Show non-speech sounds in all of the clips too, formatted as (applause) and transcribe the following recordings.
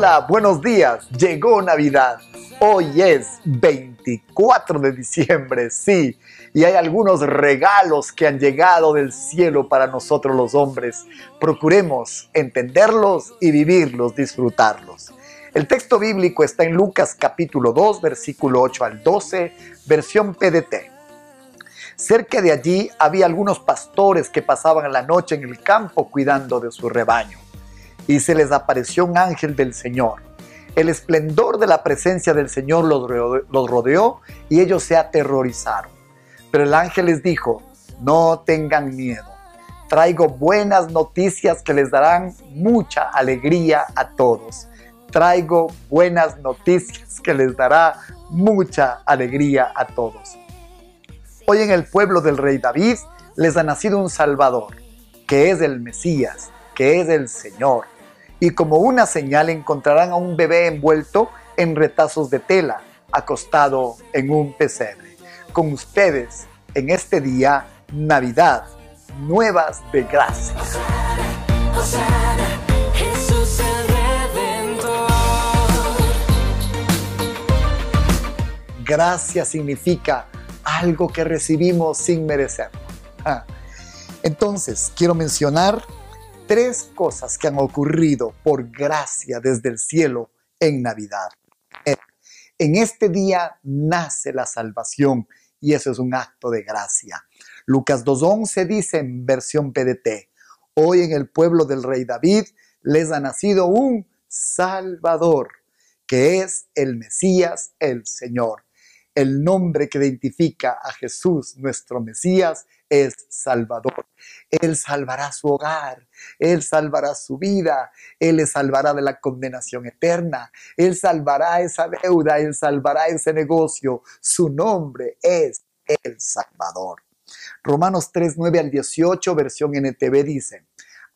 Hola, buenos días. Llegó Navidad. Hoy es 24 de diciembre, sí. Y hay algunos regalos que han llegado del cielo para nosotros los hombres. Procuremos entenderlos y vivirlos, disfrutarlos. El texto bíblico está en Lucas capítulo 2, versículo 8 al 12, versión PDT. Cerca de allí había algunos pastores que pasaban la noche en el campo cuidando de su rebaño y se les apareció un ángel del Señor. El esplendor de la presencia del Señor los rodeó, y ellos se aterrorizaron. Pero el ángel les dijo, no tengan miedo. Traigo buenas noticias que les darán mucha alegría a todos. Traigo buenas noticias que les dará mucha alegría a todos. Hoy en el pueblo del rey David les ha nacido un Salvador, que es el Mesías, que es el Señor y como una señal encontrarán a un bebé envuelto en retazos de tela, acostado en un pesebre. Con ustedes en este día, Navidad, nuevas de gracia. Gracia significa algo que recibimos sin merecerlo. Ah. Entonces, quiero mencionar tres cosas que han ocurrido por gracia desde el cielo en Navidad. En este día nace la salvación y eso es un acto de gracia. Lucas 2.11 dice en versión PDT, hoy en el pueblo del rey David les ha nacido un Salvador, que es el Mesías, el Señor. El nombre que identifica a Jesús, nuestro Mesías, es Salvador. Él salvará su hogar, Él salvará su vida, Él le salvará de la condenación eterna, Él salvará esa deuda, Él salvará ese negocio. Su nombre es el Salvador. Romanos 3, 9 al 18, versión NTV dice,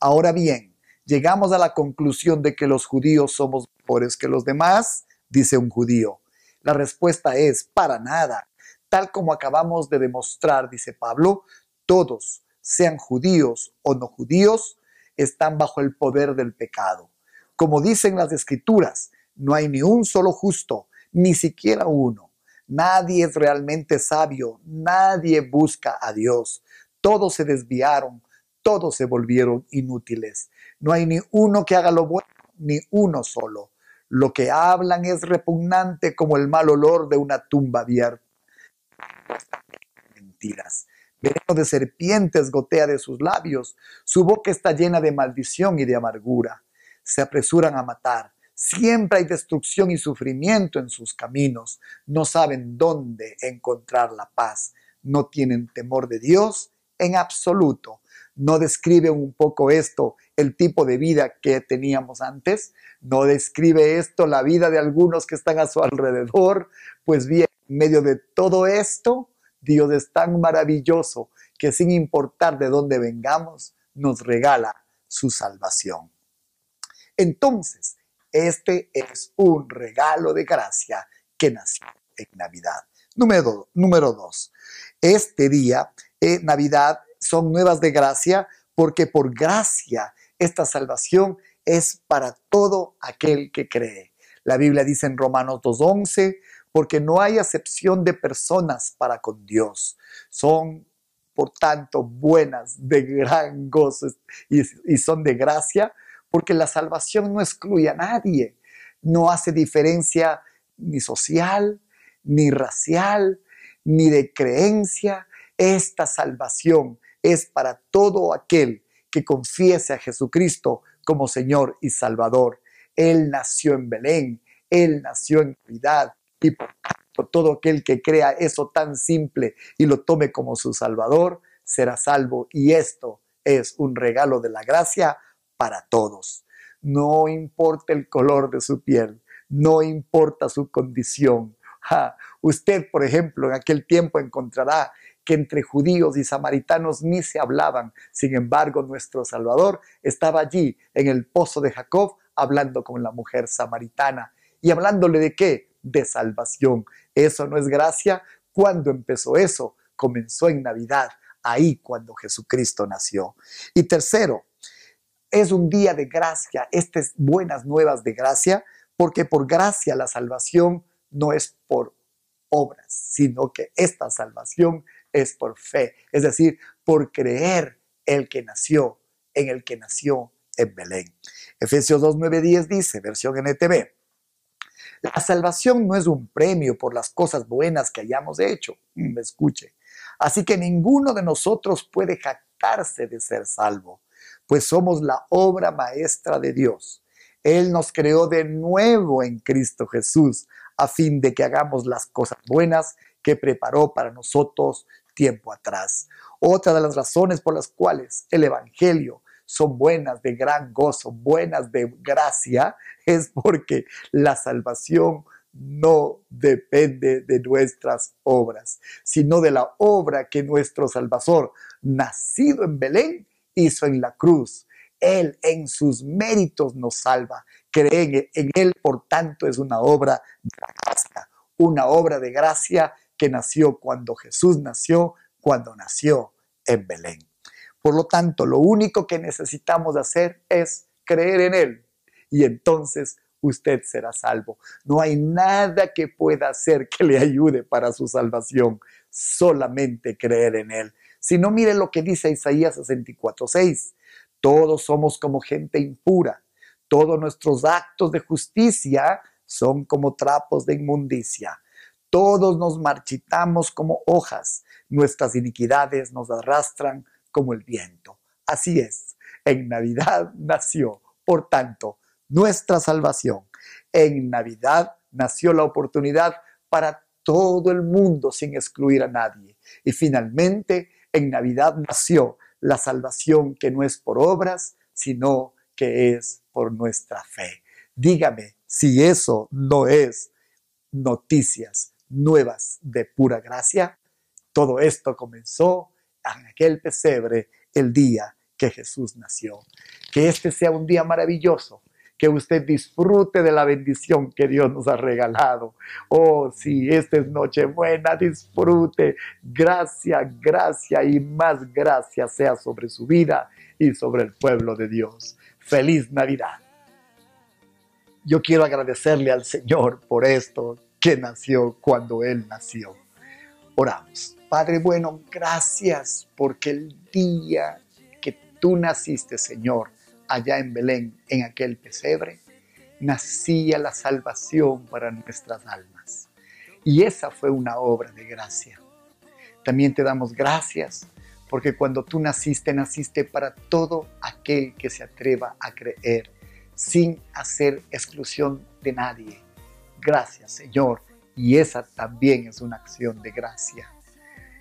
ahora bien, llegamos a la conclusión de que los judíos somos mejores que los demás, dice un judío. La respuesta es, para nada. Tal como acabamos de demostrar, dice Pablo, todos, sean judíos o no judíos, están bajo el poder del pecado. Como dicen las escrituras, no hay ni un solo justo, ni siquiera uno. Nadie es realmente sabio, nadie busca a Dios. Todos se desviaron, todos se volvieron inútiles. No hay ni uno que haga lo bueno, ni uno solo. Lo que hablan es repugnante como el mal olor de una tumba abierta. Mentiras. Veneno de serpientes gotea de sus labios. Su boca está llena de maldición y de amargura. Se apresuran a matar. Siempre hay destrucción y sufrimiento en sus caminos. No saben dónde encontrar la paz. No tienen temor de Dios en absoluto. ¿No describe un poco esto el tipo de vida que teníamos antes? ¿No describe esto la vida de algunos que están a su alrededor? Pues bien, en medio de todo esto, Dios es tan maravilloso que sin importar de dónde vengamos, nos regala su salvación. Entonces, este es un regalo de gracia que nació en Navidad. Número, número dos, este día, eh, Navidad, son nuevas de gracia porque por gracia esta salvación es para todo aquel que cree. La Biblia dice en Romanos 2.11, porque no hay acepción de personas para con Dios. Son, por tanto, buenas, de gran gozo y, son de gracia, porque la salvación no excluye a nadie, no hace diferencia ni social, ni racial, ni de creencia. Esta salvación es para todo aquel que confiese a Jesucristo como Señor y Salvador. Él nació en Belén, Él nació en Navidad, y por todo aquel que crea eso tan simple y lo tome como su Salvador, será salvo. Y esto es un regalo de la gracia para todos. No importa el color de su piel, no importa su condición. usted, por ejemplo, en aquel tiempo encontrará que entre judíos y samaritanos ni se hablaban. Sin embargo, nuestro Salvador estaba allí en el pozo de Jacob hablando con la mujer samaritana. ¿Y hablándole de qué? de salvación. Eso no es gracia. ¿Cuándo empezó eso? Comenzó en Navidad, ahí cuando Jesucristo nació. Y tercero, es un día de gracia. Estas buenas nuevas de gracia porque por gracia la salvación no es por obras, sino que esta salvación es por fe, es decir, por creer el que nació, en el que nació en Belén. Efesios 2, 9, 10 dice, versión NTV, la salvación no es un premio por las cosas buenas que hayamos hecho, me mm, escuche. Así que ninguno de nosotros puede jactarse de ser salvo, pues somos la obra maestra de Dios. Él nos creó de nuevo en Cristo Jesús, a fin de que hagamos las cosas buenas que preparó para nosotros tiempo atrás. Otra de las razones por las cuales el Evangelio son buenas de gran gozo, buenas de gracia, (laughs) es porque la salvación no depende de nuestras obras, sino de la obra que nuestro Salvador, nacido en Belén, hizo en la cruz. Él en sus méritos nos salva. Creen en Él, por tanto, es una obra de gracia, una obra de gracia que nació cuando Jesús nació, cuando nació en Belén. Por lo tanto, lo único que necesitamos hacer es creer en Él y entonces usted será salvo. No hay nada que pueda hacer que le ayude para su salvación, solamente creer en Él. Si no, mire lo que dice Isaías 64:6. Todos somos como gente impura. Todos nuestros actos de justicia son como trapos de inmundicia. Todos nos marchitamos como hojas. Nuestras iniquidades nos arrastran como el viento. Así es, en Navidad nació, por tanto, nuestra salvación. En Navidad nació la oportunidad para todo el mundo sin excluir a nadie. Y finalmente, en Navidad nació la salvación que no es por obras, sino que es por nuestra fe. Dígame si eso no es noticias nuevas de pura gracia. Todo esto comenzó en aquel pesebre el día que Jesús nació. Que este sea un día maravilloso, que usted disfrute de la bendición que Dios nos ha regalado. Oh, si esta es Nochebuena, disfrute. Gracia, gracia y más gracia sea sobre su vida y sobre el pueblo de Dios. Feliz Navidad. Yo quiero agradecerle al Señor por esto que nació cuando Él nació. Oramos. Padre bueno, gracias porque el día que tú naciste, Señor, allá en Belén, en aquel pesebre, nacía la salvación para nuestras almas. Y esa fue una obra de gracia. También te damos gracias porque cuando tú naciste, naciste para todo aquel que se atreva a creer, sin hacer exclusión de nadie. Gracias, Señor. Y esa también es una acción de gracia.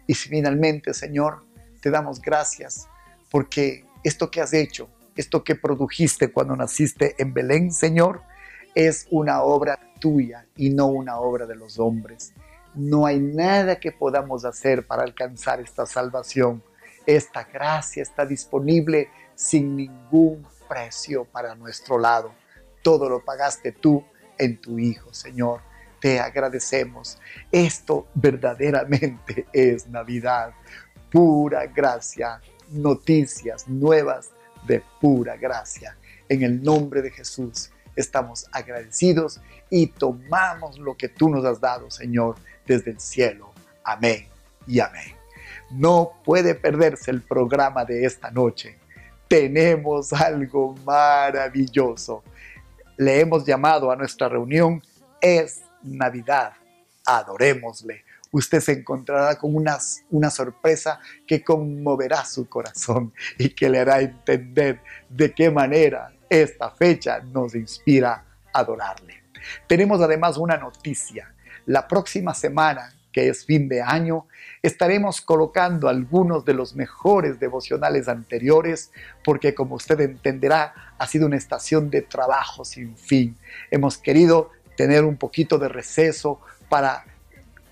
Y finalmente, Señor, te damos gracias porque esto que has hecho, esto que produjiste cuando naciste en Belén, Señor, es una obra tuya y no una obra de los hombres. No hay nada que podamos hacer para alcanzar esta salvación. Esta gracia está disponible sin ningún precio para nuestro lado. Todo lo pagaste tú en tu Hijo, Señor te agradecemos. Esto verdaderamente (laughs) es Navidad, pura gracia, noticias nuevas de pura gracia. En el nombre de Jesús estamos agradecidos y tomamos lo que tú nos has dado, Señor, desde el cielo. Amén y amén. No puede perderse el programa de esta noche. Tenemos algo maravilloso. Le hemos llamado a nuestra reunión Es Navidad, adorémosle. Usted se encontrará con una, una sorpresa que conmoverá su corazón y que le hará entender de qué manera esta fecha nos inspira a adorarle. Tenemos además una noticia. La próxima semana, que es fin de año, estaremos colocando algunos de los mejores devocionales anteriores, porque como usted entenderá, ha sido una estación de trabajo sin fin. Hemos querido tener un poquito de receso para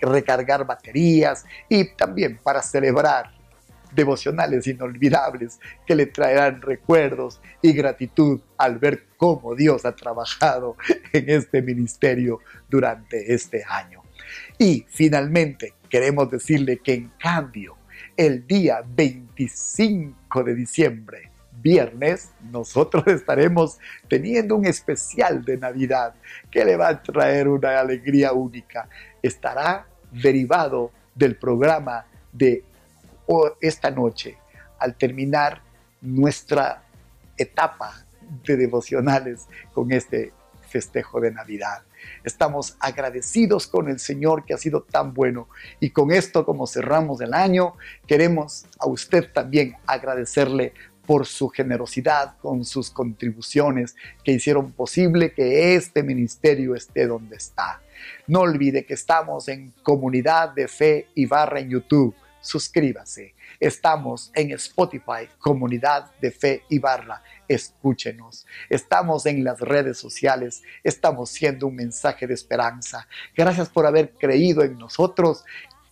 recargar baterías y también para celebrar devocionales inolvidables que le traerán recuerdos y gratitud al ver cómo Dios ha trabajado en este ministerio durante este año. Y finalmente queremos decirle que en cambio el día 25 de diciembre viernes nosotros (laughs) estaremos teniendo un especial de Navidad que le va a traer una alegría única. Estará derivado del programa de esta noche al terminar nuestra etapa de devocionales con este festejo de Navidad. Estamos agradecidos con el Señor que ha sido tan bueno. Y con esto, como cerramos el año, queremos a usted también agradecerle por su generosidad con sus contribuciones que hicieron posible que este ministerio esté donde está. No olvide que estamos en Comunidad de Fe y Barra en YouTube. Suscríbase. Estamos en Spotify, Comunidad de Fe y Barra. Escúchenos. Estamos en las redes sociales. Estamos siendo un mensaje de esperanza. Gracias por haber creído en nosotros.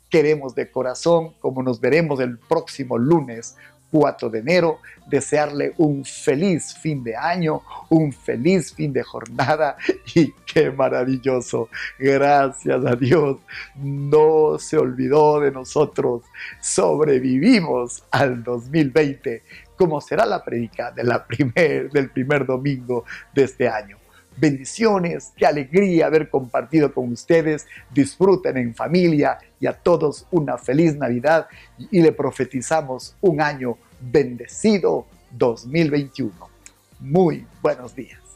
Queremos de corazón, como nos veremos el próximo lunes, 4 de enero, desearle un feliz fin de año, un feliz fin de jornada (laughs) y qué maravilloso. Gracias a Dios, no se olvidó de nosotros. Sobrevivimos al 2020, como será la predica del primer domingo de este año. Bendiciones, qué alegría haber compartido con ustedes. Disfruten en familia y a todos una feliz Navidad y le profetizamos un año bendecido 2021. Muy buenos días.